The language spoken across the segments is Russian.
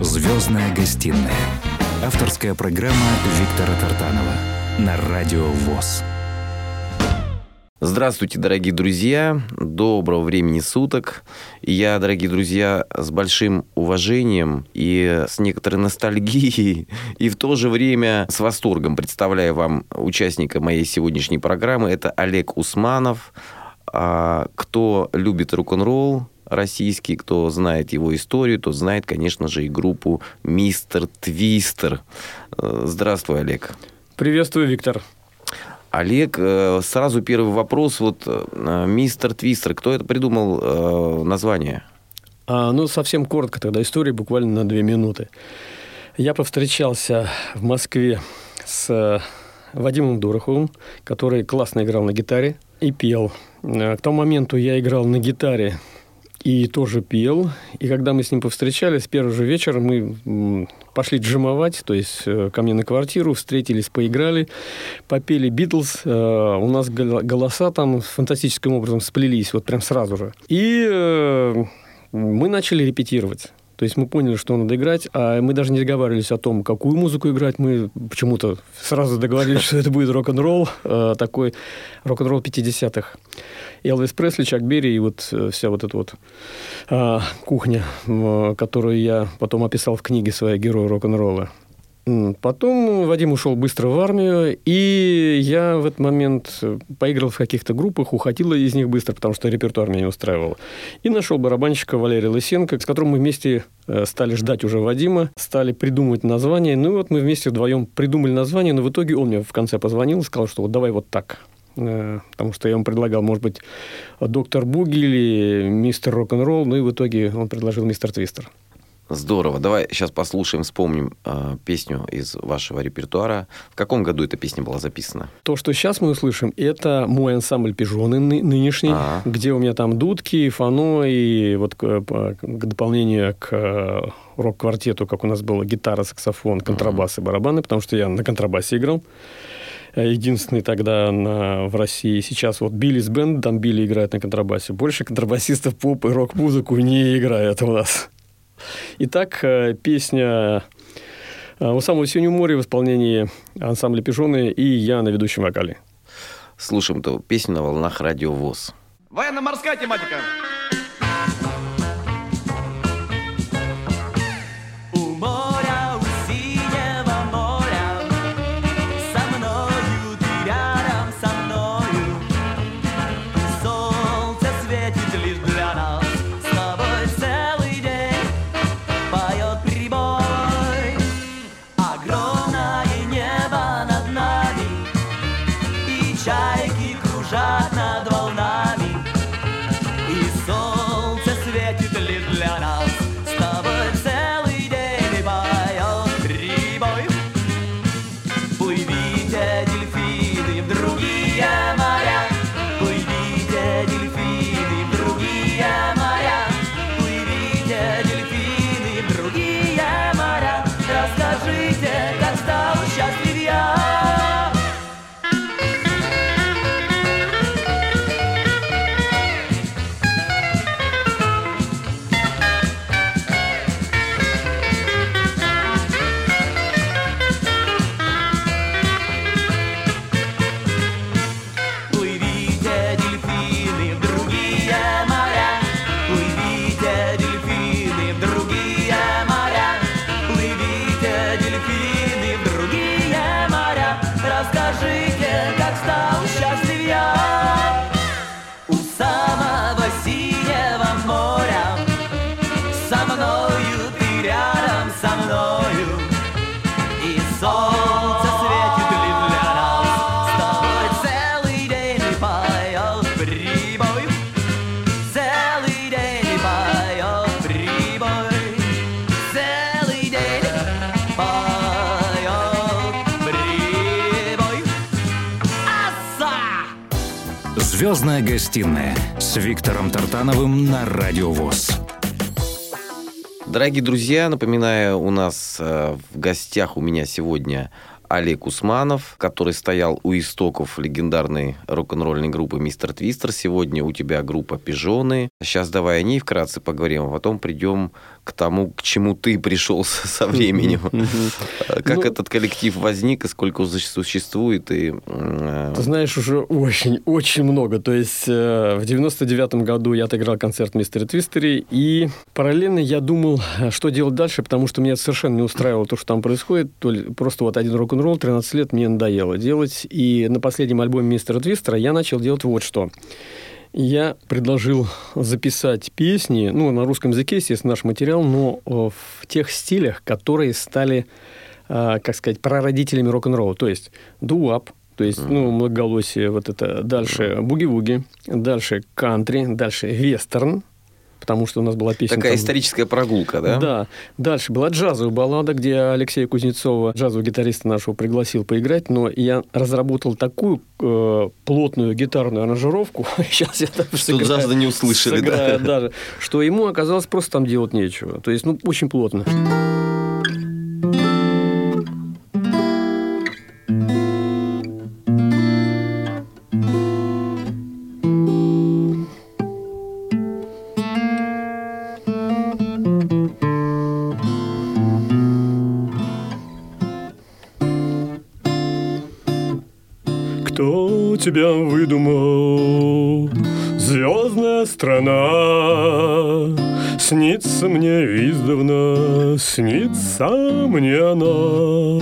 Звездная гостиная. Авторская программа Виктора Тартанова на Радио ВОЗ. Здравствуйте, дорогие друзья. Доброго времени суток. Я, дорогие друзья, с большим уважением и с некоторой ностальгией, и в то же время с восторгом представляю вам участника моей сегодняшней программы. Это Олег Усманов. А, кто любит рок-н-ролл, российский, кто знает его историю, тот знает, конечно же, и группу «Мистер Твистер». Э, здравствуй, Олег. Приветствую, Виктор. Олег, э, сразу первый вопрос. Вот э, «Мистер Твистер», кто это придумал название? А, ну, совсем коротко тогда история, буквально на две минуты. Я повстречался в Москве с Вадимом Дороховым, который классно играл на гитаре и пел. К тому моменту я играл на гитаре и тоже пел. И когда мы с ним повстречались, первый же вечер мы пошли джимовать, то есть э, ко мне на квартиру, встретились, поиграли, попели Битлз. Э, у нас голоса там фантастическим образом сплелись, вот прям сразу же. И э, мы начали репетировать. То есть мы поняли, что надо играть, а мы даже не договаривались о том, какую музыку играть. Мы почему-то сразу договорились, что это будет рок-н-ролл, такой рок-н-ролл 50-х. Элвис Пресли, Чак Берри и вот э, вся вот эта вот а, кухня, которую я потом описал в книге своей «Герой рок-н-ролла». Потом Вадим ушел быстро в армию, и я в этот момент э, поиграл в каких-то группах, уходил из них быстро, потому что репертуар меня не устраивал. И нашел барабанщика Валерия Лысенко, с которым мы вместе э, стали ждать уже Вадима, стали придумывать название. Ну и вот мы вместе вдвоем придумали название, но в итоге он мне в конце позвонил и сказал, что вот давай вот так. Э, потому что я ему предлагал, может быть, доктор Буги или мистер рок-н-ролл, ну и в итоге он предложил мистер Твистер. Здорово. Давай сейчас послушаем, вспомним э, песню из вашего репертуара. В каком году эта песня была записана? То, что сейчас мы услышим, это мой ансамбль «Пижоны» нынешний, А-а-а. где у меня там дудки, фано, и вот к, к дополнению к э, рок-квартету, как у нас было, гитара, саксофон, контрабас и барабаны, потому что я на контрабасе играл. Э, единственный тогда на, в России. Сейчас вот Биллис Бенд, там Билли играет на контрабасе. Больше контрабасистов поп и рок-музыку не играет у нас. Итак, э, песня э, «У самого синего моря» в исполнении ансамбля «Пижоны» и я на ведущем вокале. Слушаем эту песню на волнах радио ВОЗ. Военно-морская тематика. «Звездная гостиная» с Виктором Тартановым на Радио ВОЗ. Дорогие друзья, напоминаю, у нас э, в гостях у меня сегодня Олег Усманов, который стоял у истоков легендарной рок-н-ролльной группы «Мистер Твистер». Сегодня у тебя группа «Пижоны». Сейчас давай о ней вкратце поговорим, а потом придем к тому, к чему ты пришел со временем. Как Ну, этот коллектив возник и сколько он существует? И, э, Ты знаешь, уже очень-очень много. То есть э, в 99-м году я отыграл концерт «Мистер Твистери», и параллельно я думал, что делать дальше, потому что меня совершенно не устраивало то, что там происходит. То ли просто вот один рок-н-ролл, 13 лет мне надоело делать. И на последнем альбоме «Мистера Твистера» я начал делать вот что. Я предложил записать песни, ну, на русском языке, естественно, наш материал, но э, в тех стилях, которые стали, э, как сказать, прародителями рок-н-ролла. То есть дуап, то есть, ну, многоголосие, вот это. Дальше буги-вуги, дальше кантри, дальше вестерн, потому что у нас была песня... Такая там- историческая прогулка, да? да. Дальше была джазовая баллада, где Алексея Кузнецова, джазового гитариста нашего, пригласил поиграть, но я разработал такую э, плотную гитарную аранжировку, сейчас я там Что джаза не услышали, да? сыграю даже, что ему оказалось просто там делать нечего. То есть, ну, очень плотно. Снится мне она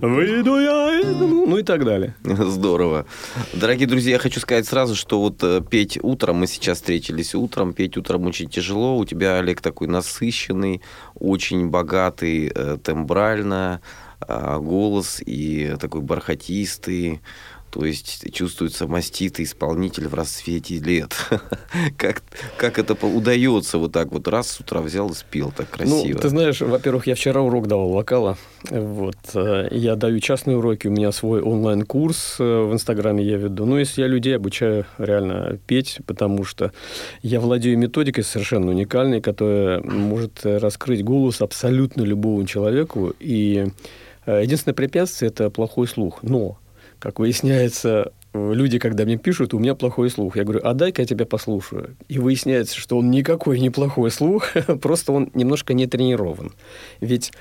Выйду я из дому Ну и так далее Здорово. Дорогие друзья, я хочу сказать сразу, что вот э, петь утром, мы сейчас встретились утром, петь утром очень тяжело. У тебя, Олег, такой насыщенный, очень богатый э, тембрально а, голос и такой бархатистый. То есть чувствуется маститый исполнитель в расцвете лет. как, как это удается вот так вот раз с утра взял и спел так красиво? Ну, ты знаешь, во-первых, я вчера урок давал вокала. Вот. э, Я даю частные уроки, у меня свой онлайн-курс э, в Инстаграме я веду. Ну, если я людей обучаю реально петь, потому что я владею методикой совершенно уникальной, которая может раскрыть голос абсолютно любому человеку. И э, единственное препятствие – это плохой слух. Но, как выясняется, э, люди, когда мне пишут, у меня плохой слух. Я говорю, а дай-ка я тебя послушаю. И выясняется, что он никакой не плохой слух, просто он немножко не тренирован. Ведь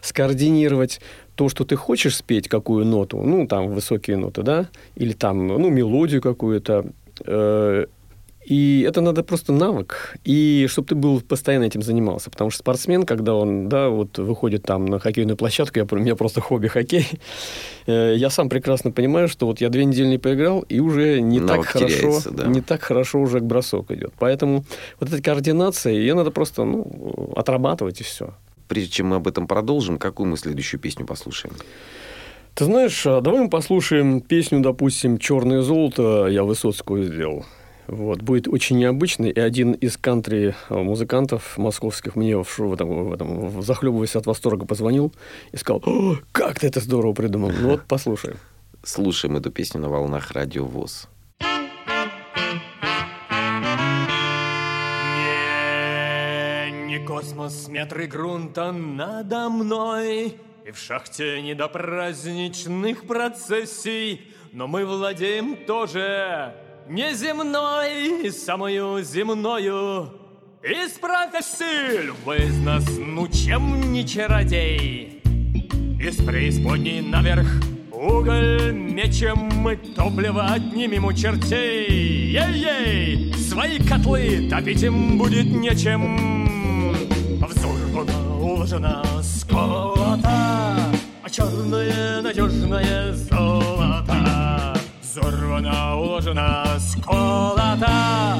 скоординировать то, что ты хочешь спеть, какую ноту, ну, там, высокие ноты, да, или там, ну, мелодию какую-то, э, и это надо просто навык. И чтобы ты был постоянно этим занимался. Потому что спортсмен, когда он, да, вот выходит там на хоккейную площадку, я, у меня просто хобби хоккей, э, я сам прекрасно понимаю, что вот я две недели не поиграл, и уже не Навык так хорошо, теряется, да. не так хорошо уже бросок идет. Поэтому вот эта координация, ее надо просто, ну, отрабатывать и все. Прежде чем мы об этом продолжим, какую мы следующую песню послушаем? Ты знаешь, а давай мы послушаем песню, допустим, «Черное золото» я Высоцкую сделал. Вот. Будет очень необычный. И один из кантри-музыкантов московских мне в, шоу- в этом, в этом, в- захлебываясь от восторга, позвонил и сказал, «О, как ты это здорово придумал. Ну вот, послушай. Слушаем эту песню на волнах радио ВОЗ. Не, не космос, метры грунта надо мной, И в шахте не до праздничных процессий, Но мы владеем тоже неземной, самую земною. Из профессии любой из нас, ну чем не чародей? Из преисподней наверх Уголь мечем мы топливо отнимем у чертей Ей-ей, свои котлы топить им будет нечем Взорвана, уложена, сколота А черное надежное золото Взорвана, уложена, сколота.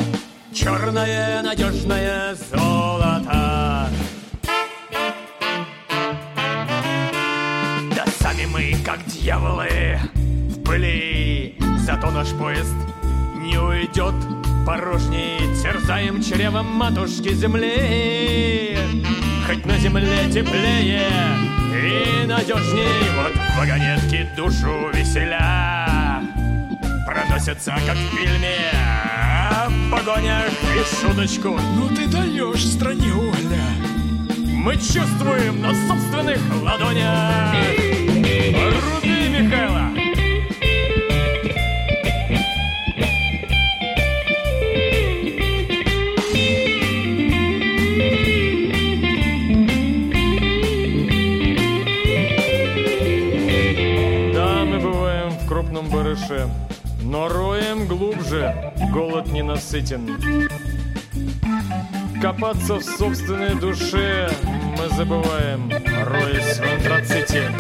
Черное надежное золото. Да сами мы, как дьяволы, в пыли Зато наш поезд не уйдет порожней Терзаем чревом матушки земли. Хоть на земле теплее и надежней Вот вагонетки душу веселя носятся, как в фильме а В погонях и шуточку Ну ты даешь стране угля Мы чувствуем на собственных ладонях Руби, Михайло! крупном барыше но роем глубже, голод не насытен. Копаться в собственной душе мы забываем, роясь в антраците.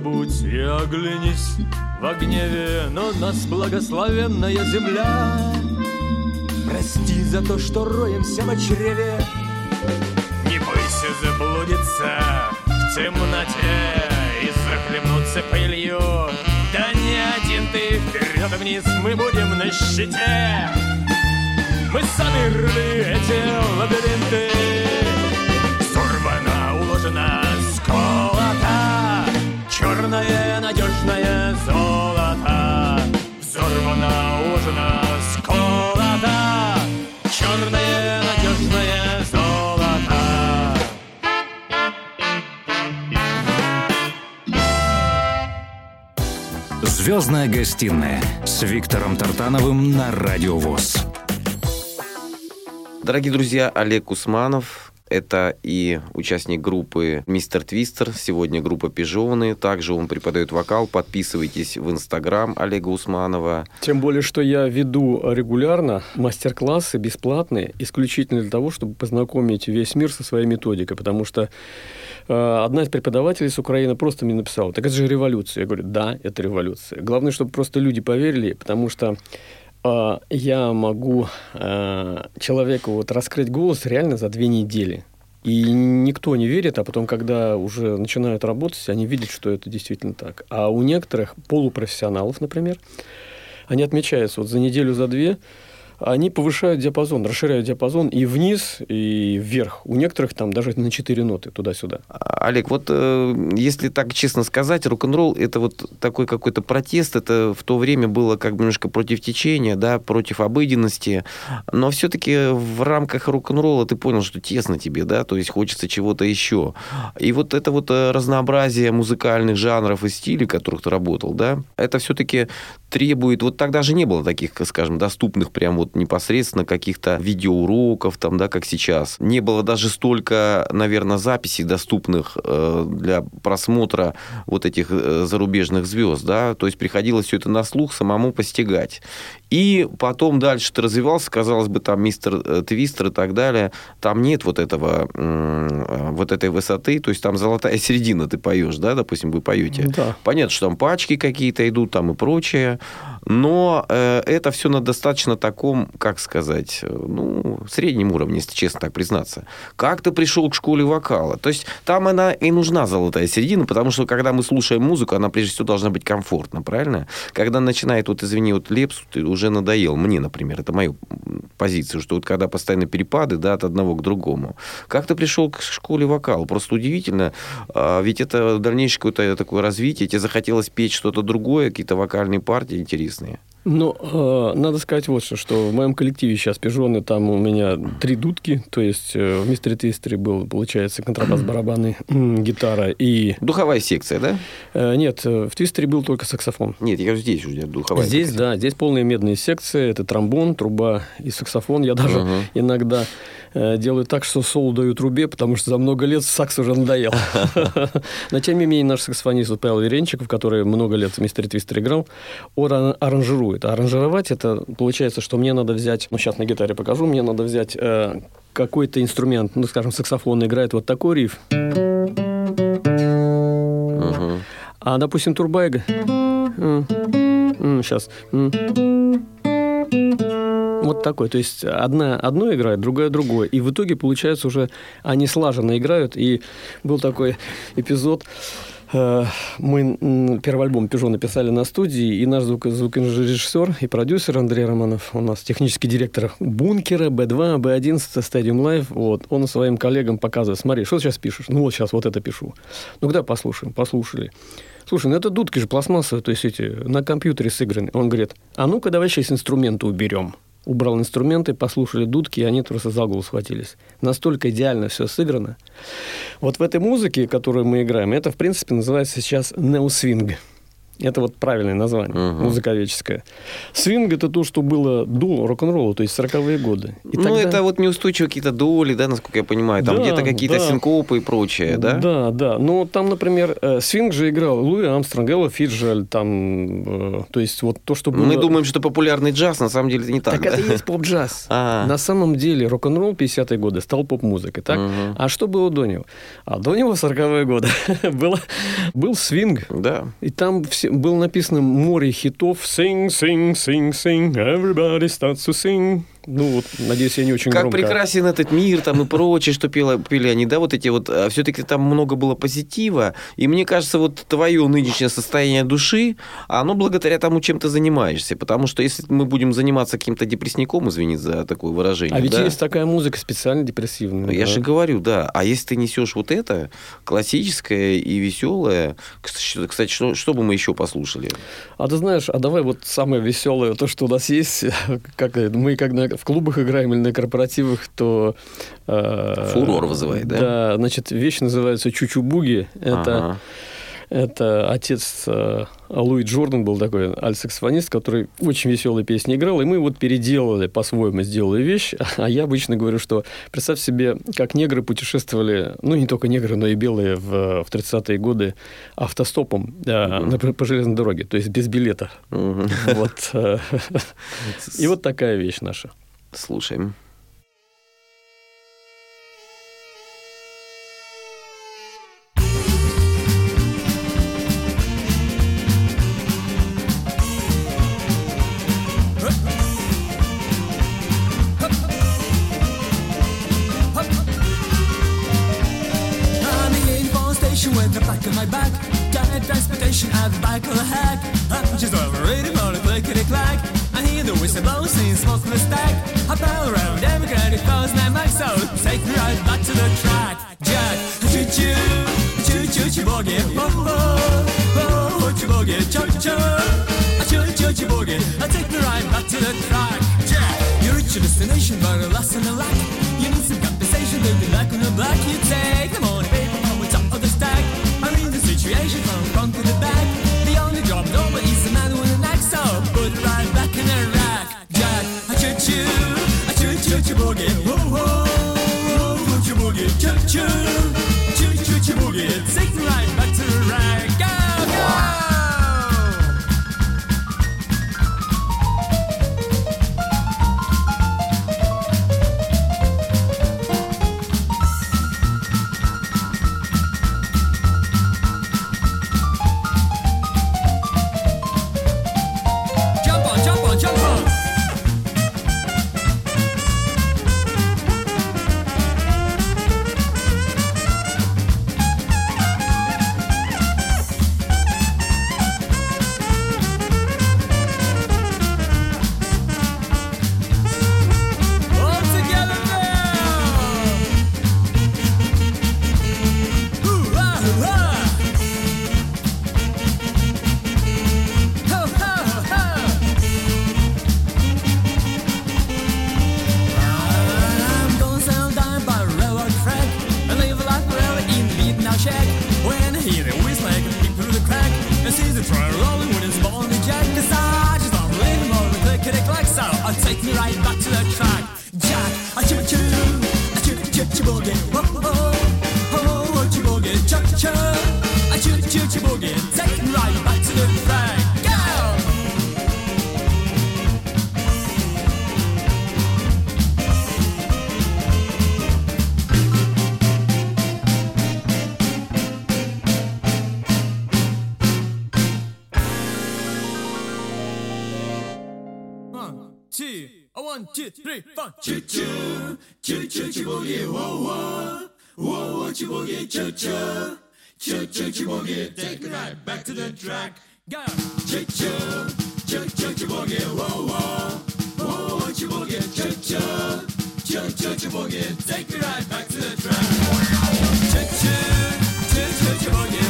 Не позабудь и оглянись в гневе Но нас благословенная земля. Прости за то, что роемся в чреве. Не бойся заблудиться в темноте И захлебнуться пылью. Да не один ты вперед и вниз Мы будем на щите. Мы сами рыли эти лабиринты. Сорвана, уложена, Черное надежное золото. Взорвана, уложена, сколота Черное надежное золото. Звездная гостиная с Виктором Тартановым на Радио ВОЗ. Дорогие друзья, Олег Усманов, это и участник группы «Мистер Твистер», сегодня группа «Пижоны». Также он преподает вокал. Подписывайтесь в Инстаграм Олега Усманова. Тем более, что я веду регулярно мастер-классы бесплатные, исключительно для того, чтобы познакомить весь мир со своей методикой, потому что э, одна из преподавателей с Украины просто мне написала, так это же революция. Я говорю, да, это революция. Главное, чтобы просто люди поверили, потому что я могу э, человеку вот раскрыть голос реально за две недели. И никто не верит, а потом, когда уже начинают работать, они видят, что это действительно так. А у некоторых полупрофессионалов, например, они отмечаются вот за неделю, за две, они повышают диапазон, расширяют диапазон и вниз, и вверх. У некоторых там даже на 4 ноты туда-сюда. Олег, вот э, если так честно сказать, рок-н-ролл это вот такой какой-то протест, это в то время было как бы немножко против течения, да, против обыденности, но все-таки в рамках рок-н-ролла ты понял, что тесно тебе, да, то есть хочется чего-то еще. И вот это вот э, разнообразие музыкальных жанров и стилей, в которых ты работал, да, это все-таки требует, вот тогда же не было таких, скажем, доступных прям вот непосредственно каких-то видеоуроков, там, да, как сейчас. Не было даже столько, наверное, записей доступных э, для просмотра вот этих э, зарубежных звезд, да, то есть приходилось все это на слух самому постигать. И потом дальше ты развивался, казалось бы, там мистер э, Твистер и так далее. Там нет вот этого, м, вот этой высоты, то есть там золотая середина ты поешь, да, допустим, вы поете. Да. Понятно, что там пачки какие-то идут там и прочее, но э, это все на достаточно таком, как сказать, э, ну, среднем уровне, если честно так признаться. Как ты пришел к школе вокала? То есть там она и нужна золотая середина, потому что когда мы слушаем музыку, она прежде всего должна быть комфортна, правильно? Когда начинает, вот извини, вот лепсу, ты уже надоел, мне, например, это моя позиция, что вот когда постоянно перепады, да, от одного к другому. Как ты пришел к школе вокала? Просто удивительно, а, ведь это дальнейшее какое-то такое развитие, тебе захотелось петь что-то другое, какие-то вокальные партии интересные. Ну, э, надо сказать вот что, что в моем коллективе сейчас пижоны, там у меня три дудки, то есть э, в Мистере Твистере был, получается, контрабас, барабаны, гитара и... Духовая секция, да? э, нет, э, в Твистере был только саксофон. Нет, я говорю, здесь уже духовая Здесь, секция. да, здесь полные медные секции, это тромбон, труба и саксофон. Я даже Мгм. иногда э, делаю так, что соло даю трубе, потому что за много лет сакс уже надоел. Но тем не менее наш саксофонист Павел Веренчиков, который много лет в Мистере Твистер играл, он ар- аранжирует. А аранжировать это получается, что мне надо взять, ну сейчас на гитаре покажу, мне надо взять э, какой-то инструмент, ну скажем, саксофон играет вот такой риф, а, допустим, турбайга. Сейчас. Вот такой. То есть одна одно играет, другая другое. И в итоге, получается, уже они слаженно играют. И был такой эпизод. э, Мы первый альбом «Пежо» написали на студии, и наш звук, звукорежиссер и продюсер Андрей Романов, у нас технический директор «Бункера», «Б2», «Б11», «Stadium Live», вот, он своим коллегам показывает, смотри, что ты сейчас пишешь? Ну, вот сейчас вот это пишу. Ну, когда послушаем? Послушали. Слушай, ну это дудки же пластмассовые, то есть эти на компьютере сыграны. Он говорит, а ну-ка давай сейчас инструменты уберем. Убрал инструменты, послушали дудки, и они просто за голову схватились. Настолько идеально все сыграно. Вот в этой музыке, которую мы играем, это, в принципе, называется сейчас неосвинг. Это вот правильное название, Мгм. музыковедческое. Свинг – это то, что было до рок-н-ролла, то есть 40-е годы. И ну, тогда- это вот неустойчивые какие-то доли, да, насколько я понимаю. Там Да, где-то какие-то да. синкопы и прочее, да? Да, да. Ну, там, например, э, свинг же играл Луи Амстронг, Элла Фиджеральд, там, э, то есть вот то, что было... Мы думаем, что популярный джаз, на самом деле это не так. Так да? это и есть поп-джаз. А. На самом деле рок-н-ролл 50-е годы стал поп-музыкой, так? Мгм. А что было до него? А до него 40-е годы было, был свинг. Да. И там все, было написано море хитов. Sing, sing, sing, sing, everybody starts to sing. Ну, вот, надеюсь, я не очень Как громко. прекрасен этот мир там и прочее, что пела- пели они, да, вот эти вот, все-таки там много было позитива, и мне кажется, вот твое нынешнее состояние души, оно благодаря тому, чем ты занимаешься, потому что если мы будем заниматься каким-то депрессником, извини за такое выражение, А ведь да, есть такая музыка специально депрессивная. я да. же говорю, да. А если ты несешь вот это, классическое и веселое, кстати, что, что бы мы еще послушали? А ты знаешь, а давай вот самое веселое, то, что у нас есть, как мы когда в клубах играем или на корпоративах, то... э, Фурор вызывает, да? Да, значит, вещь называется «Чучу-буги». Это, Ага. Это отец э, Луи Джордан был такой альт-саксофонист, который очень веселые песни играл, и мы вот переделали, по-своему сделали вещь. А я обычно говорю, что представь себе, как негры путешествовали, ну, не только негры, но и белые в, в 30-е годы автостопом э, на- по железной дороге, то есть без билета. Мгм. Вот. э, И вот такая вещь наша. Слушаем. Two, three, four. Choo choo, choo choo boogie, whoa whoa, whoa whoa choo boogie, choo choo, choo choo boogie, take it right back to the track. Go. Choo choo, choo choo boogie, whoa whoa, whoa whoa choo boogie, choo choo, choo choo boogie, take it right back to the track. Choo choo, choo choo choo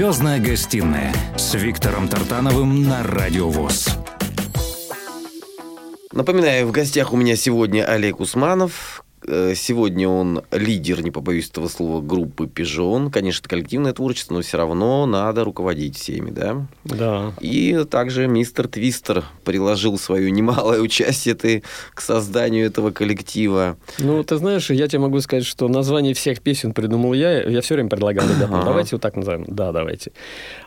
Звездная гостиная с Виктором Тартановым на Радио ВОЗ. Напоминаю, в гостях у меня сегодня Олег Усманов. Э, Сегодня он лидер, не побоюсь этого слова, группы «Пижон». Конечно, это коллективное творчество, но все равно надо руководить всеми, да? Да. И также мистер Твистер приложил свое немалое участие ты к созданию этого коллектива. Ну, ты знаешь, я тебе могу сказать, что название всех песен придумал я. Я все время предлагал ребятам, Ага. давайте вот так назовем. Да, давайте.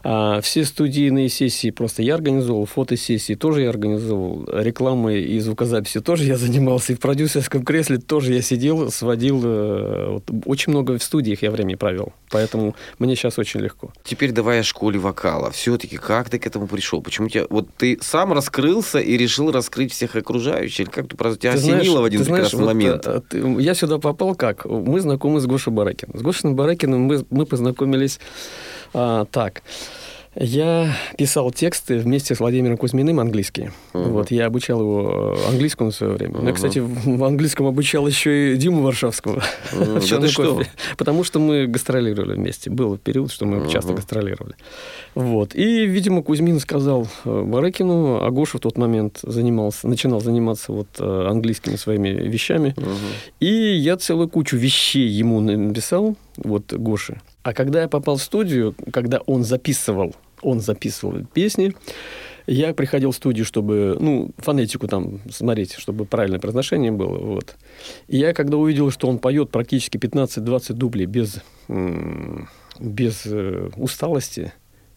А, все студийные сессии просто я организовал, фотосессии тоже я организовал, рекламой и звукозаписи тоже я занимался, и в продюсерском кресле тоже я сидел, сводил. э, вот очень много в студиях я времени провел, поэтому мне сейчас очень легко. Теперь давай о школе вокала. Все-таки как ты к этому пришел? Почему тебя... Вот ты сам раскрылся и решил раскрыть всех окружающих? Как ты просто тебя Ты осенило знаешь- в один ты знаешь, прекрасный вот, момент? э, ты- я сюда попал как? Мы знакомы с Гошей Баракиным. С Гошей Баракиным мы, мы познакомились а, так. Я писал тексты вместе с Владимиром Кузьминым английские. Мгм. Вот, я обучал его э, английскому в свое время. Я, Мгм. кстати, в английском обучал еще и Диму Варшавского. М, да в «Черном ты что? кофе». Потому что мы гастролировали вместе. Был период, что мы часто Мгм. гастролировали. Вот. И, видимо, Кузьмин сказал э, Барыкину, а Гоша в тот момент занимался, начинал заниматься вот э, английскими своими вещами. Мгм. И я целую кучу вещей ему написал, вот Гоше. А когда я попал в студию, когда он записывал, он записывал песни, я приходил в студию, чтобы, ну, фонетику там смотреть, чтобы правильное произношение было, вот. И я, когда увидел, что он поет практически 15-20 дублей без, без э, усталости,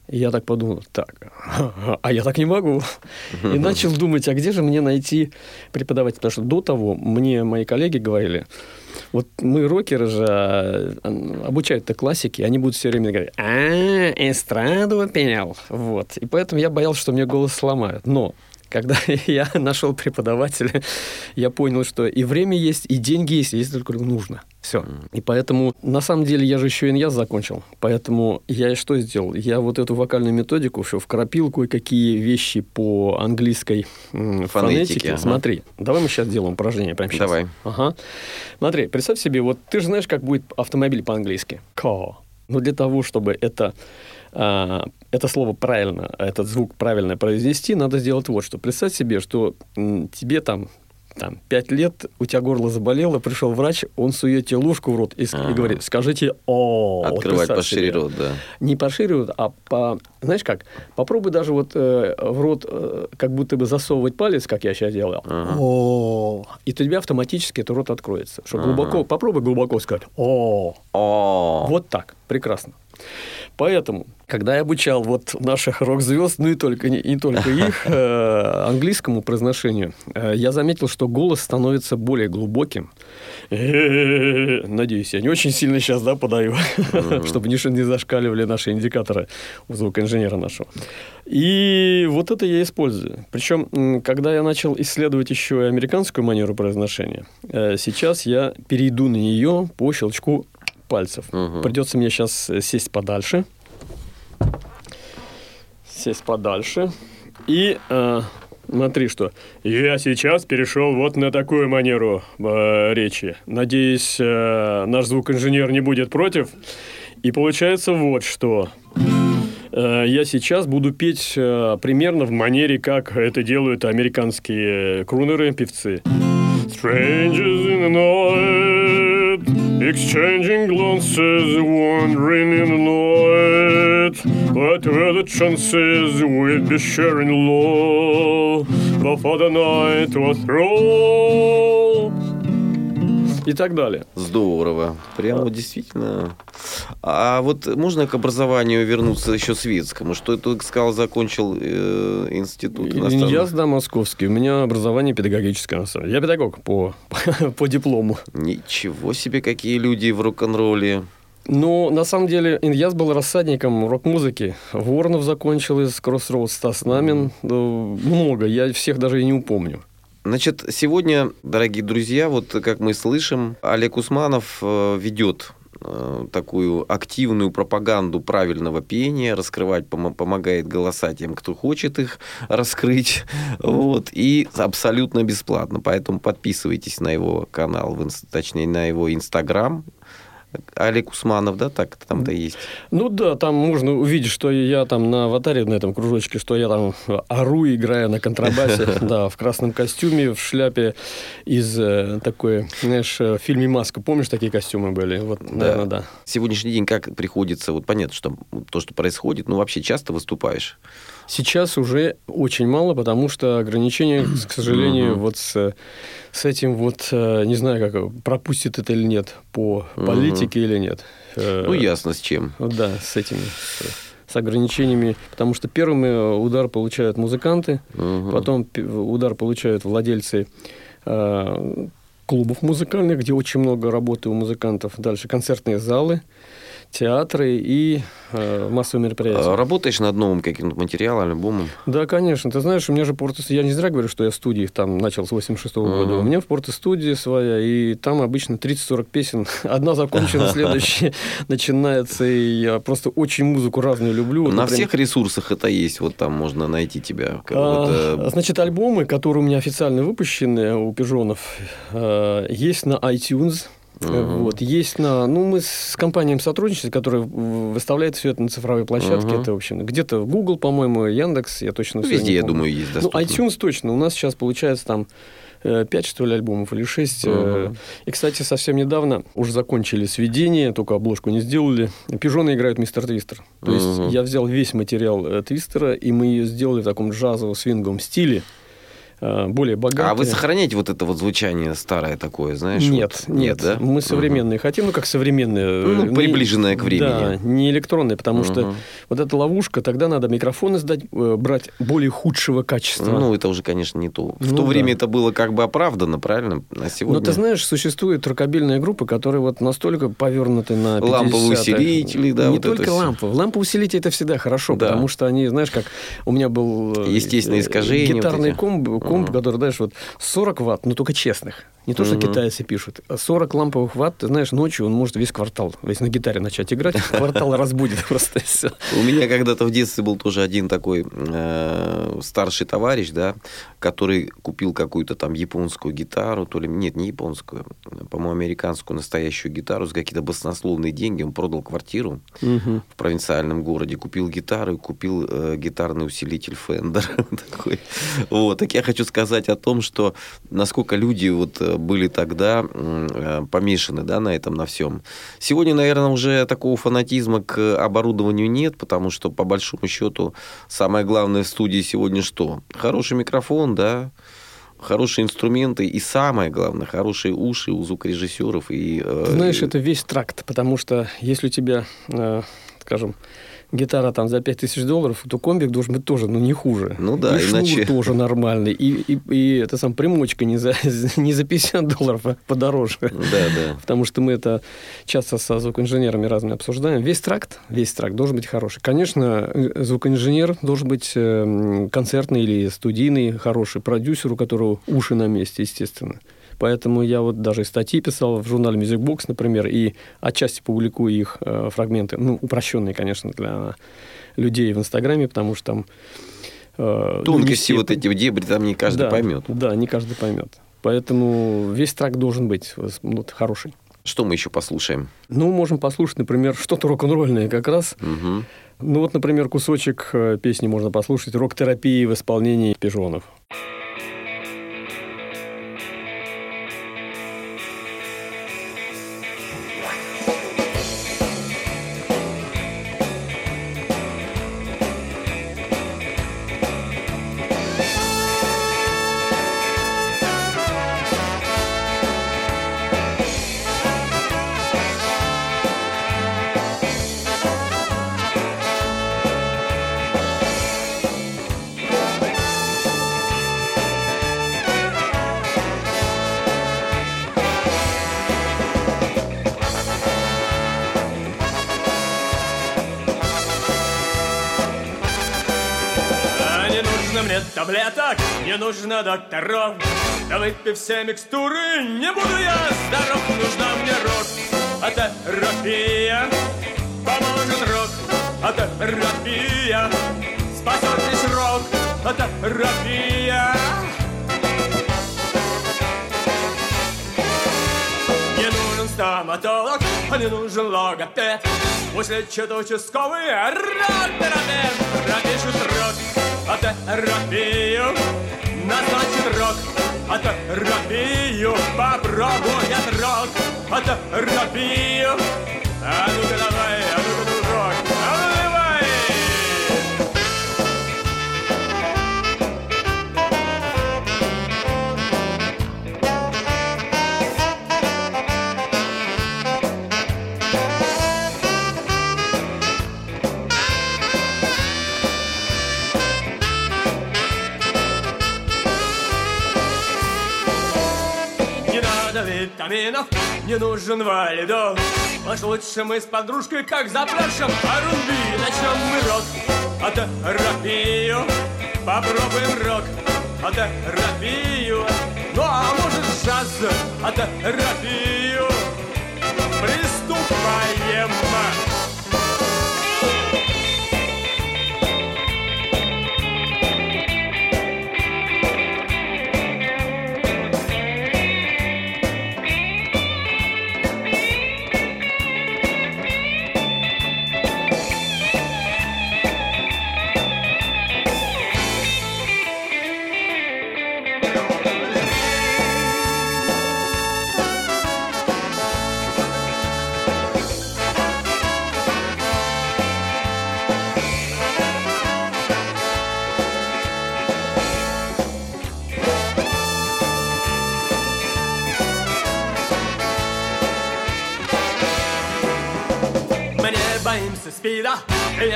я так подумал, так, а я так не могу. И начал думать, а где же мне найти преподавателя? Потому что до того мне мои коллеги говорили, вот мы рокеры же а, обучают-то классики, они будут все время говорить, а, эстраду пел. Вот. И поэтому я боялся, что мне голос сломают. Но когда я нашел преподавателя, я понял, что и время есть, и деньги есть, если только нужно. Все. И поэтому, на самом деле, я же еще иньяз закончил. Поэтому я что сделал? Я вот эту вокальную методику все вкрапил кое-какие вещи по английской Фонетике, фонетике. ага. Смотри, давай мы сейчас сделаем упражнение прямо сейчас. Давай. Ага. Смотри, представь себе, вот ты же знаешь, как будет автомобиль по-английски. Car. Но для того, чтобы это, это слово правильно, этот звук правильно произнести, надо сделать вот что. Представь себе, что тебе там там, пять лет, у тебя горло заболело, пришел врач, он сует тебе ложку в рот и, и говорит, скажите «о». Вот Открывать представь пошире рот, да. Не пошире рот, а по... Знаешь как? Попробуй даже вот э, в рот э, как будто бы засовывать палец, как я сейчас делал. О, и у тебя автоматически этот рот откроется. Что глубоко, попробуй глубоко сказать. О, О, вот так, прекрасно. Поэтому, когда я обучал вот наших рок-звезд, ну и только, не, и только их, э, английскому произношению, э, я заметил, что голос становится более глубоким. Надеюсь, я не очень сильно сейчас да, подаю, чтобы не, не зашкаливали наши индикаторы у звукоинженера нашего. И вот это я использую. Причем, когда я начал исследовать еще и американскую манеру произношения, э, сейчас я перейду на нее по щелчку пальцев. Придется мне сейчас сесть подальше. Сесть подальше. И э, смотри, что я сейчас перешел вот на такую манеру э, речи. Надеюсь, э, наш звукоинженер не будет против. И получается вот что. Э, Я сейчас буду петь э, примерно в манере, как это делают американские крунеры, певцы. Strangers in the night, exchanging glances, wandering in the night. What were the chances we'd be sharing love before the night was through? И так далее. Здорово. Прямо вот действительно. А вот можно к образованию вернуться еще светскому? Что ты сказал, закончил э, институт иностранных? Я сдам московский. У меня образование педагогическое. на самом деле. Я педагог по, по диплому. Ничего себе, какие люди в рок-н-ролле. Ну, на самом деле, Иньяс был рассадником рок-музыки. Воронов закончил из Кроссроуд, Стас Намин. Ну, Много, я всех даже и не упомню. Значит, сегодня, дорогие друзья, вот как мы слышим, Олег Усманов э, ведет э, такую активную пропаганду правильного пения, раскрывать, помо- помогает голоса тем, кто хочет их раскрыть, вот, и абсолютно бесплатно. Поэтому подписывайтесь на его канал, в инс- точнее, на его инстаграм, Олег Усманов, да, так там-то есть. Ну да, там можно увидеть, что я там на аватаре, на этом кружочке, что я там ору, играю на контрабасе, да, в красном костюме, в шляпе из э, такой, знаешь, э, в фильме «Маска». Помнишь, такие костюмы были? Вот, наверное, да. Сегодняшний день как приходится, вот понятно, что то, что происходит, ну вообще часто выступаешь? Сейчас уже очень мало, потому что ограничения, к сожалению, вот с, с этим вот, э, не знаю, как пропустит это или нет, по политике или нет. Э, Ну, ясно, с чем. Да, с этими, с, ограничениями. Потому что первым э, удар получают музыканты, Мгм. потом удар получают владельцы э, клубов музыкальных, где очень много работы у музыкантов. Дальше концертные залы, театры и э, массовые мероприятия. А Работаешь над новым каким-то материалом, альбомом? Да, конечно. Ты знаешь, у меня же порто... Я не зря говорю, что я в студии там начал с 86 года. У меня в порто-студии своя, и там обычно 30-40 песен. Одна закончена, следующая начинается. И я просто очень музыку разную люблю. Вот, На например, всех ресурсах это есть, вот там можно найти тебя. А, э, Значит, альбомы, которые у меня официально выпущены у Пижонов, э, есть на iTunes. Э, Вот, есть на... Ну, мы с компанией сотрудничаем, которая в- выставляет все это на цифровой площадке. Мгм. Это, в общем, где-то Google, по-моему, Яндекс, я точно ну, везде, я помню. думаю, есть Ну, доступно. iTunes точно. У нас сейчас получается там 5, что ли, альбомов или 6. Мгм. И, кстати, совсем недавно уже закончили сведение, только обложку не сделали. Пижоны играют Мистер Твистер. То есть Мгм. я взял весь материал э, Твистера, и мы ее сделали в таком джазово-свинговом стиле, э, более богатый. А вы сохраняете вот это вот звучание старое такое, знаешь? Нет, вот? нет, да? мы современные хотим, ну как современные. Ну, э, не- приближенное к времени. Да, не электронные, потому что Мгм. вот эта ловушка, тогда надо микрофоны сдать, э, брать более худшего качества. Ну, это уже, конечно, не то. В Ну, то да. время это было как бы оправдано, правильно? А сегодня... Но ты знаешь, существуют рокобильные группы, которые вот настолько повернуты на 50-х. Ламповые усилители, да, Не вот только всё. ламповые. Ламповые усилители это всегда хорошо, Да. потому что они, знаешь, как у меня был э, Естественные э, искажения вот гитарный эти. комп, комп который, знаешь, вот 40 ватт, но только честных. Не то, что Мгм. китайцы пишут. а 40 ламповых ватт, ты знаешь, ночью он может весь квартал, весь на гитаре начать играть, квартал разбудит просто все. У меня когда-то в детстве был тоже один такой э, старший товарищ, да, который купил какую-то там японскую гитару, то ли, нет, не японскую, по-моему, американскую настоящую гитару за какие-то баснословные деньги. Он продал квартиру в провинциальном городе, купил гитару и купил э, гитарный усилитель Fender. Вот. Так я хочу сказать о том, что насколько люди вот э, были тогда э, помешаны да, на этом, на всем. Сегодня, наверное, уже такого фанатизма к оборудованию нет, потому что, по большому счету, самое главное в студии сегодня что? Хороший микрофон, да, хорошие инструменты и самое главное, хорошие уши у звукорежиссеров. И, э, Ты знаешь, это весь тракт, потому что если у тебя, э, скажем, гитара там за 5000 долларов, то комбик должен быть тоже, ну, не хуже. Ну да, и иначе- шнур тоже нормальный, и, и, и это сам примочка не за, не за 50 долларов, а подороже. Да, да. Потому что мы это часто со звукоинженерами разными обсуждаем. Весь тракт, весь тракт должен быть хороший. Конечно, э, звукоинженер должен быть э, м, концертный или студийный, хороший продюсер, у которого уши на месте, естественно. Поэтому я вот даже и статьи писал в журнале Music Box, например, и отчасти публикую их э, фрагменты, ну, упрощенные, конечно, для людей в Инстаграме, потому что там... э, ну, Тонкости все вот эти дебри там не каждый да, поймет. Да, не каждый поймет. Поэтому весь трак должен быть вот, хороший. Что мы еще послушаем? Ну, можем послушать, например, что-то рок-н-ролльное как раз. Мгм. Ну, вот, например, кусочек э, песни можно послушать «Рок-терапии» в исполнении Пижонов. Таблеток, не нужно докторов. Да выпив все микстуры, не буду я здоров. Нужна мне рок-терапия Поможет рок-терапия Спасет весь рок-терапия Не нужен стоматолог, мне нужен логопед. После четырехчасовой рок-терапевт пропишет рок-терапию. Назначит рок терапию Попробует рок терапию А ну-ка давай, витаминов, не нужен валидол Уж лучше мы с подружкой, как запляшем Орунби, начнем мы рок-терапию Попробуем рок-терапию Ну а может джаз-терапию Приступаем. Мы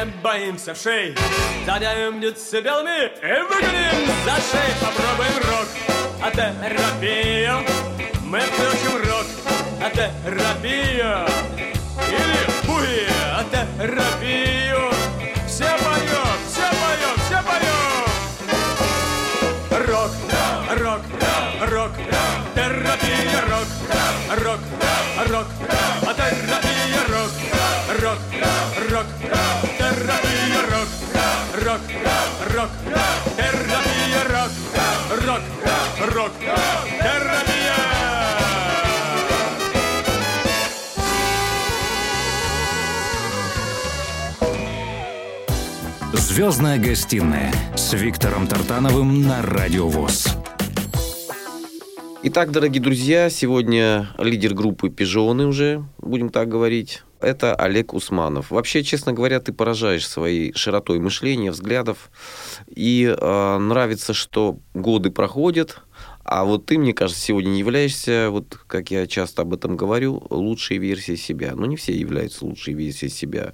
не боимся шей. Задавим децибелами. И выгоним за шеи Попробуем рок, а терапию Мы включим рок, а терапию Или буи, а терапию Все поем, все поем, все поем. Рок, рок, рок, терапия, рок, рок, рок, а терапия, рок, рок, терапия, рок, рок, рок, терапия, рок, рок, рок, терапия. Звездная гостиная с Виктором Тартановым на Радио ВОЗ. Итак, дорогие друзья, сегодня лидер группы «Пижоны» уже, будем так говорить. Это Олег Усманов. Вообще, честно говоря, ты поражаешь своей широтой мышления, взглядов. И э, нравится, что годы проходят, а вот ты, мне кажется, сегодня не являешься, вот как я часто об этом говорю, лучшей версией себя. Но не все являются лучшей версией себя.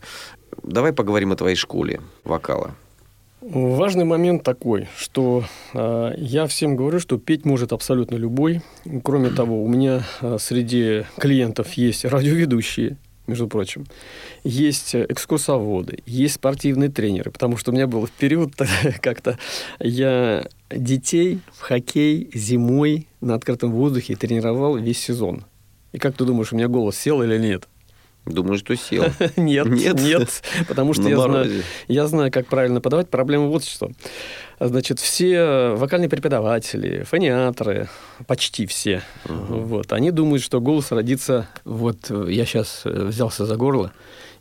Давай поговорим о твоей школе вокала. Важный момент такой, что э, я всем говорю, что петь может абсолютно любой. Кроме того, у меня э, среди клиентов есть радиоведущие, между прочим, есть экскурсоводы, есть спортивные тренеры, потому что у меня был период как-то, я детей в хоккей зимой на открытом воздухе тренировал весь сезон. И как ты думаешь, у меня голос сел или нет? Думаю, что сел. Нет, Нет? нет, потому что я знаю, я знаю, как правильно подавать. Проблема вот что. Значит, все вокальные преподаватели, фониаторы, почти все, вот, они думают, что голос родится... Вот э, я сейчас взялся за горло,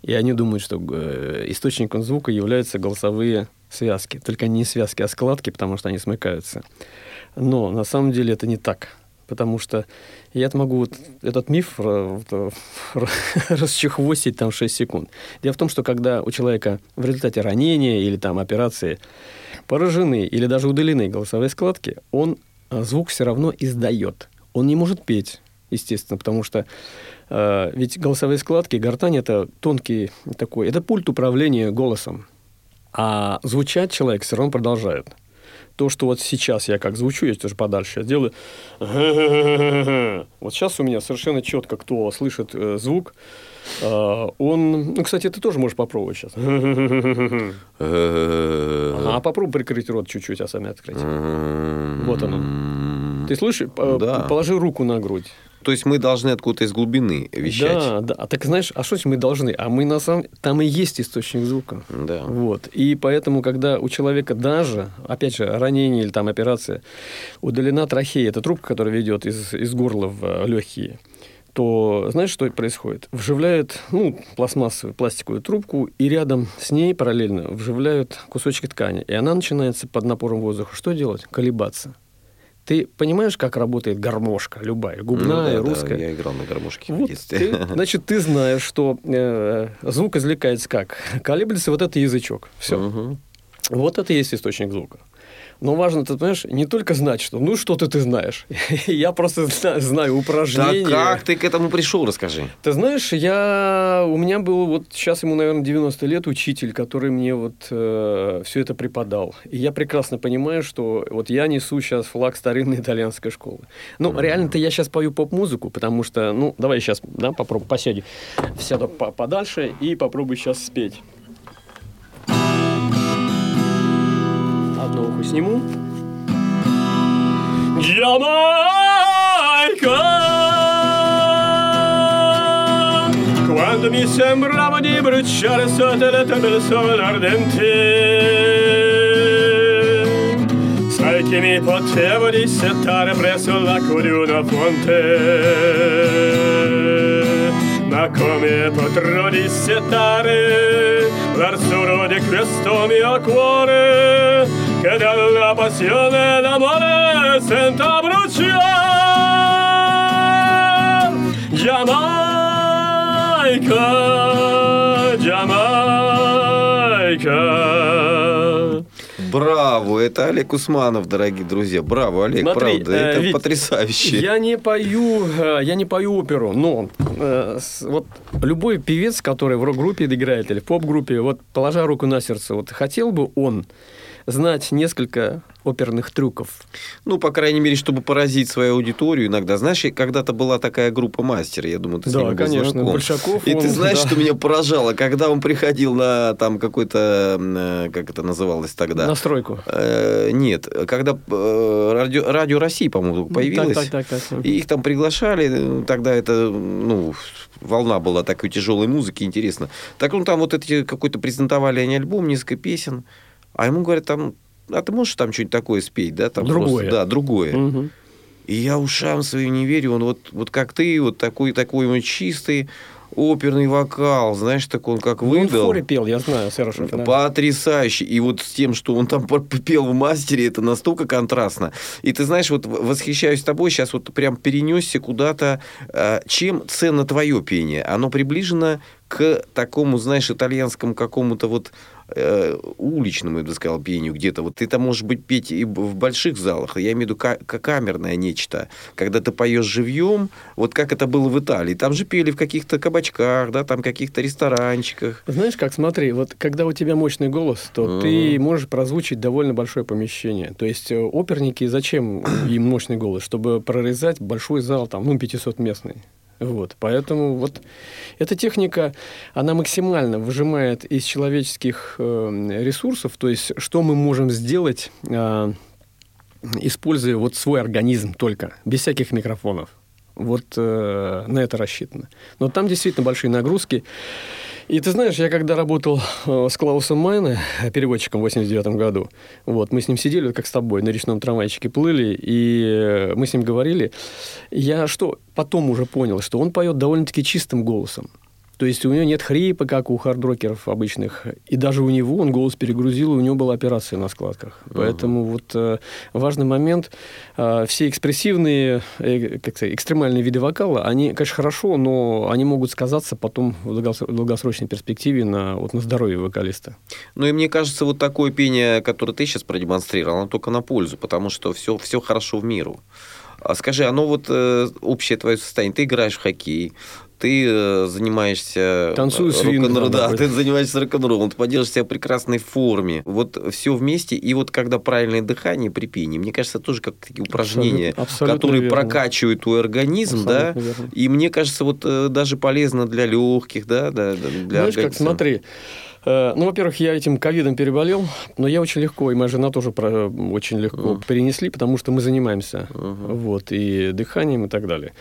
и они думают, что э, источником звука являются голосовые связки. Только не связки, а складки, потому что они смыкаются. Но на самом деле это не так. Потому что я могу вот этот миф вот, ра- расчехвостить там 6 секунд. Дело в том, что когда у человека в результате ранения или там операции поражены или даже удалены голосовые складки, он а, звук все равно издает. Он не может петь, естественно, потому что э, ведь голосовые складки, гортань это тонкий такой, это пульт управления голосом. А звучать человек все равно продолжает. То, что вот сейчас я как звучу, я тоже подальше, я делаю... Вот сейчас у меня совершенно четко, кто слышит э, звук, э, он... Ну, кстати, ты тоже можешь попробовать сейчас. А попробуй прикрыть рот чуть-чуть, а сами открыть. Вот оно. Ты слышишь? Да. Положи руку на грудь. То есть мы должны откуда-то из глубины вещать. Да, да. А так знаешь, а что мы должны? А мы на самом там и есть источник звука. Да. Вот. И поэтому, когда у человека даже, опять же, ранение или там операция, удалена трахея, это трубка, которая ведет из, из горла в легкие, то знаешь, что происходит? Вживляют, ну, пластмассовую пластиковую трубку, и рядом с ней параллельно вживляют кусочки ткани. И она начинается под напором воздуха. Что делать? Колебаться. Ты понимаешь, как работает гармошка любая, Ну губная, да, да, русская? я играл на гармошке в Вот детстве. ты, значит, ты знаешь, что э, звук извлекается как? Колеблется вот этот язычок. Все. Мгм. Вот это и есть источник звука. Но важно, ты понимаешь, не только знать, что ну что-то ты знаешь. Я просто зна- знаю Да упражнения. как ты к этому пришел, расскажи. Ты знаешь, я у меня был вот сейчас ему, наверное, 90 лет учитель, который мне вот все это преподал. И я прекрасно понимаю, что вот я несу сейчас флаг старинной итальянской школы. Ну, реально-то я сейчас пою поп-музыку, потому что, ну, давай сейчас, да, попробуй, посяди, сяду по- подальше и попробуй сейчас спеть. Одно ухо сниму. Giamaica Quando mi sembrava di bruciare sotto le tende del sole ardente Sai che mi potevo dissettare presso l'acqua di una fonte Nakomie potronić się tary, verso di questo mio cuore, che della passione d'amore senta bruciar. Jamaica, Jamaica. Браво, это Олег Усманов, дорогие друзья. Браво, Олег, Смотри, правда, э, это Вить, потрясающе. Я не пою, э, я не пою оперу, но э, вот любой певец, который в рок-группе играет или в поп-группе, вот положа руку на сердце, вот хотел бы он знать несколько оперных трюков. Ну, по крайней мере, чтобы поразить свою аудиторию иногда. Знаешь, когда-то была такая группа «Мастер», я думаю, ты с Да, был конечно, знаком. Большаков, И он, ты знаешь, да. что меня поражало? Когда он приходил на там какой-то, э, как это называлось тогда? Настройку. Э, нет, когда э, радио, радио России, по-моему, появилось. Так, так, так, так. И их там приглашали, э, тогда это, ну, волна была такой тяжелой музыки, интересно. Так ну там вот эти какой-то презентовали они альбом, несколько песен, а ему говорят там, а ты можешь там что-нибудь такое спеть, да? Там Другое. Просто, да, другое. Мгм. И я ушам своим не верю, он вот, вот как ты, вот такой, такой он чистый оперный вокал, знаешь, так он как Ну, он в выдал. хоре пел, я знаю, Сережа. да. Потрясающе. И вот с тем, что он там пел в мастере, это настолько контрастно. И ты знаешь, вот восхищаюсь тобой, сейчас вот прям перенесся куда-то. э, Чем ценно твое пение? Оно приближено к такому, знаешь, итальянскому какому-то вот э, уличному, я бы сказал, пению где-то. Вот ты там можешь быть петь и в больших залах, я имею в виду ка- ка- камерное нечто, когда ты поешь живьем, вот как это было в Италии. Там же пели в каких-то кабачках, да, там каких-то ресторанчиках. Знаешь, как, смотри, вот когда у тебя мощный голос, то ты можешь прозвучить довольно большое помещение. То есть э, оперники, зачем им мощный голос? Чтобы прорезать большой зал, там, ну, 500-местный. Вот, поэтому вот эта техника, она максимально выжимает из человеческих э, ресурсов, то есть что мы можем сделать, э, используя вот свой организм только, без всяких микрофонов. Вот э, на это рассчитано. Но там действительно большие нагрузки. И ты знаешь, я когда работал э, с Клаусом Майне, переводчиком в 89 году, вот, мы с ним сидели, как с тобой, на речном трамвайчике плыли, и э, мы с ним говорили. Я что, потом уже понял, что он поет довольно-таки чистым голосом. То есть у него нет хрипа, как у хардрокеров обычных. И даже у него он голос перегрузил, и у него была операция на складках. Поэтому вот э, важный момент. э, все экспрессивные, э, как сказать, экстремальные виды вокала, они, конечно, хорошо, но они могут сказаться потом в долгосро- долгосрочной перспективе на, вот, на здоровье вокалиста. Ну и мне кажется, вот такое пение, которое ты сейчас продемонстрировал, оно только на пользу, потому что все, все хорошо в миру. А скажи, оно вот э, общее твое состояние, ты играешь в хоккей, ты э, занимаешься Танцую э, свинг, рок-н-роллом, да, да, такой. ты занимаешься рок-н-роллом, ты поддерживаешь себя в прекрасной форме. Вот все вместе, и вот когда правильное дыхание при пении, мне кажется, тоже как такие упражнения, Абсолютно- абсолютно которые верно. прокачивают твой организм, Абсолютно да, верно. и мне кажется, вот э, даже полезно для легких, да, да, да, для Знаешь, как, организма. смотри, э, ну, во-первых, я этим ковидом переболел, но я очень легко, и моя жена тоже про- очень легко перенесли, потому что мы занимаемся, вот, и дыханием и так далее.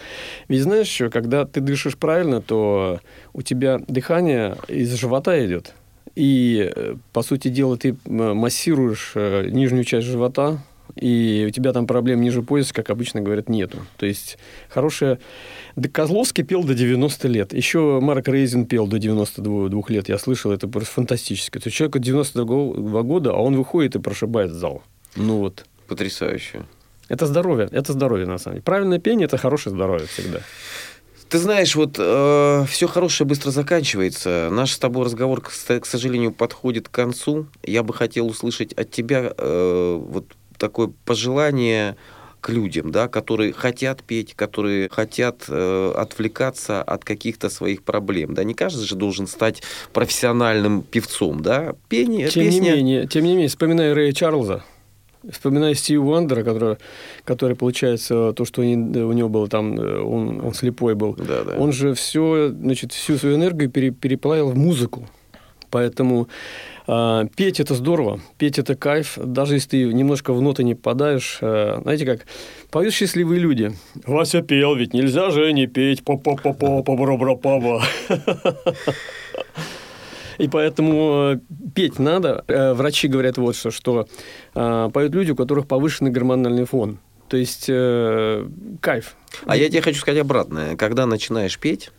Ведь знаешь что, когда ты дышишь правильно, то у тебя дыхание из живота идет, и, э, по сути дела, ты м, массируешь э, нижнюю часть живота, и у тебя там проблем ниже пояса, как обычно говорят, нету. То есть хорошая... Да Козловский пел до 90 лет. Еще Марк Рейзин пел до 92 лет. Я слышал, это просто фантастически. То есть человек от 92 года, а он выходит и прошибает зал. Ну вот. Потрясающе. Это здоровье. Это здоровье, на самом деле. Правильное пение – это хорошее здоровье всегда. Ты знаешь, вот э, все хорошее быстро заканчивается. Наш с тобой разговор, к, к сожалению, подходит к концу. Я бы хотел услышать от тебя э, вот такое пожелание к людям, да, которые хотят петь, которые хотят э, отвлекаться от каких-то своих проблем. Да, не каждый же должен стать профессиональным певцом, да. Пение, Тем песня. не менее, тем не менее, вспоминая Рэя Чарльза, вспоминая Стива Уандера, который, который, получается, то, что у не- у него было там, э, он, он слепой был, Да, да. он же все, значит, всю свою энергию пере- переплавил в музыку. Поэтому петь это здорово, петь это кайф, даже если ты немножко в ноты не попадаешь. а, знаете как, поют счастливые люди. Вася пел, ведь нельзя же не петь. по по по по по бра бра па И поэтому э, петь надо. Э, Врачи говорят вот что, что э, поют люди, у которых повышенный гормональный фон. То есть э, кайф. А я тебе хочу сказать обратное. Когда начинаешь петь,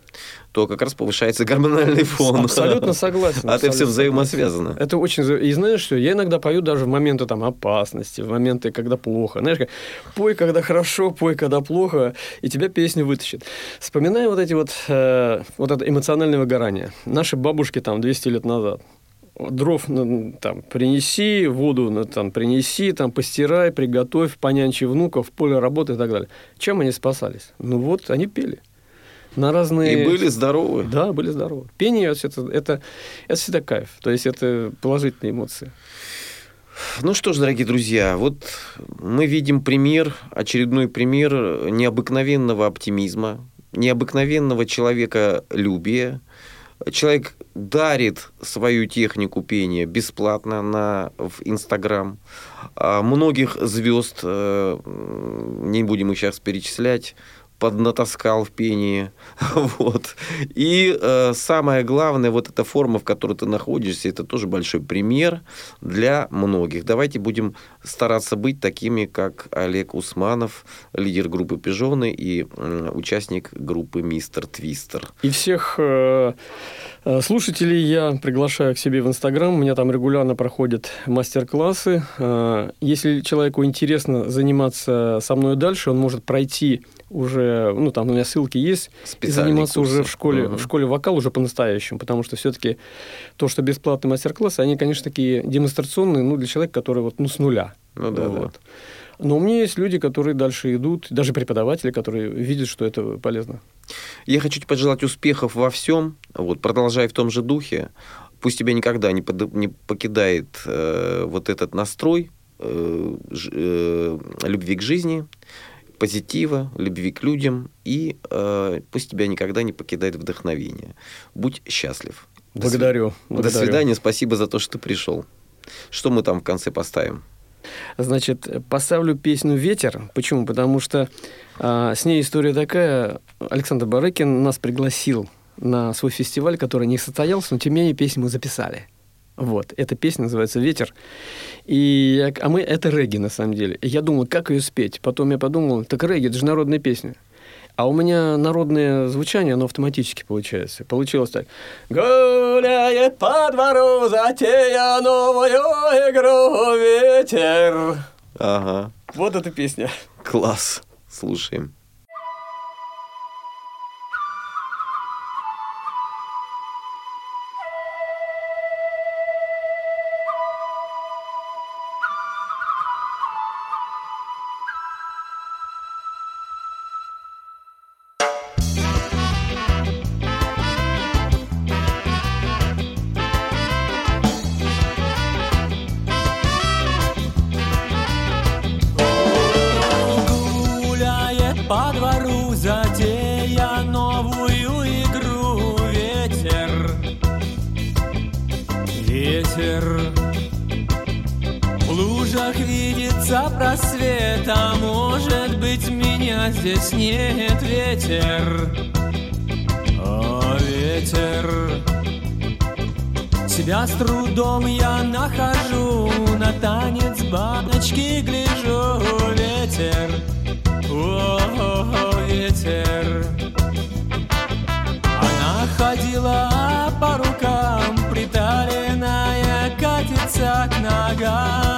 то как раз повышается гормональный фон. Абсолютно согласен. А ты все абсолютно взаимосвязано. Это очень... И знаешь что, я иногда пою даже в моменты там опасности, в моменты, когда плохо. Знаешь, как, пой, когда хорошо, пой, когда плохо, и тебя песня вытащит. Вспоминая вот эти вот, э, вот это эмоциональное выгорание. Наши бабушки там 200 лет назад. Дров ну, там принеси, воду ну, там принеси, там постирай, приготовь, понянчи внуков, поле работы и так далее. Чем они спасались? Ну вот, они пели. На разные... И были здоровы. Да, были здоровы. Пение это, это, это всегда кайф. То есть это положительные эмоции. Ну что ж, дорогие друзья, вот мы видим пример, очередной пример необыкновенного оптимизма, необыкновенного человеколюбия. Человек дарит свою технику пения бесплатно на, в Инстаграм. А Многих звезд, э, не будем их сейчас перечислять, поднатаскал в пении. Вот. И э, самое главное, вот эта форма, в которой ты находишься, это тоже большой пример для многих. Давайте будем стараться быть такими, как Олег Усманов, лидер группы «Пижоны» и м, участник группы «Мистер Твистер». И всех э, э, слушателей я приглашаю к себе в Инстаграм. У меня там регулярно проходят мастер-классы. Э, если человеку интересно заниматься со мной дальше, он может пройти уже, ну там у меня ссылки есть, и заниматься уже курсы. в школе, Мгм. в школе вокал уже по-настоящему, потому что все-таки то, что бесплатные мастер-классы, они, конечно, такие демонстрационные, ну, для человека, который вот, ну, с нуля. Ну да, да. вот. Но у меня есть люди, которые дальше идут, даже преподаватели, которые видят, что это полезно. Я хочу тебе пожелать успехов во всем. Вот, продолжай в том же духе. Пусть тебя никогда не, под- не покидает э, вот этот настрой э, ж- э, любви к жизни, позитива, любви к людям. И э, пусть тебя никогда не покидает вдохновение. Будь счастлив. До Благодарю. До благодарю. свидания. Спасибо за то, что ты пришел. Что мы там в конце поставим? Значит, поставлю песню «Ветер». Почему? Потому что а, с ней история такая. Александр Барыкин нас пригласил на свой фестиваль, который не состоялся, но тем не менее песню мы записали. Вот, эта песня называется «Ветер». И я- а мы, это регги, на самом деле. И я думал, как ее спеть. Потом я подумал, так регги, это же народная песня. А у меня народное звучание, оно автоматически получается. Получилось так. Гуляет по двору, затея новую игру ветер. Ага, Вот эта песня. класс. Слушаем. Видится просвет, а может быть меня здесь нет Ветер, о, ветер. Себя с трудом я нахожу, на танец баночки гляжу ветер. О, ветер. Она ходила по рукам Приталенная катится к ногам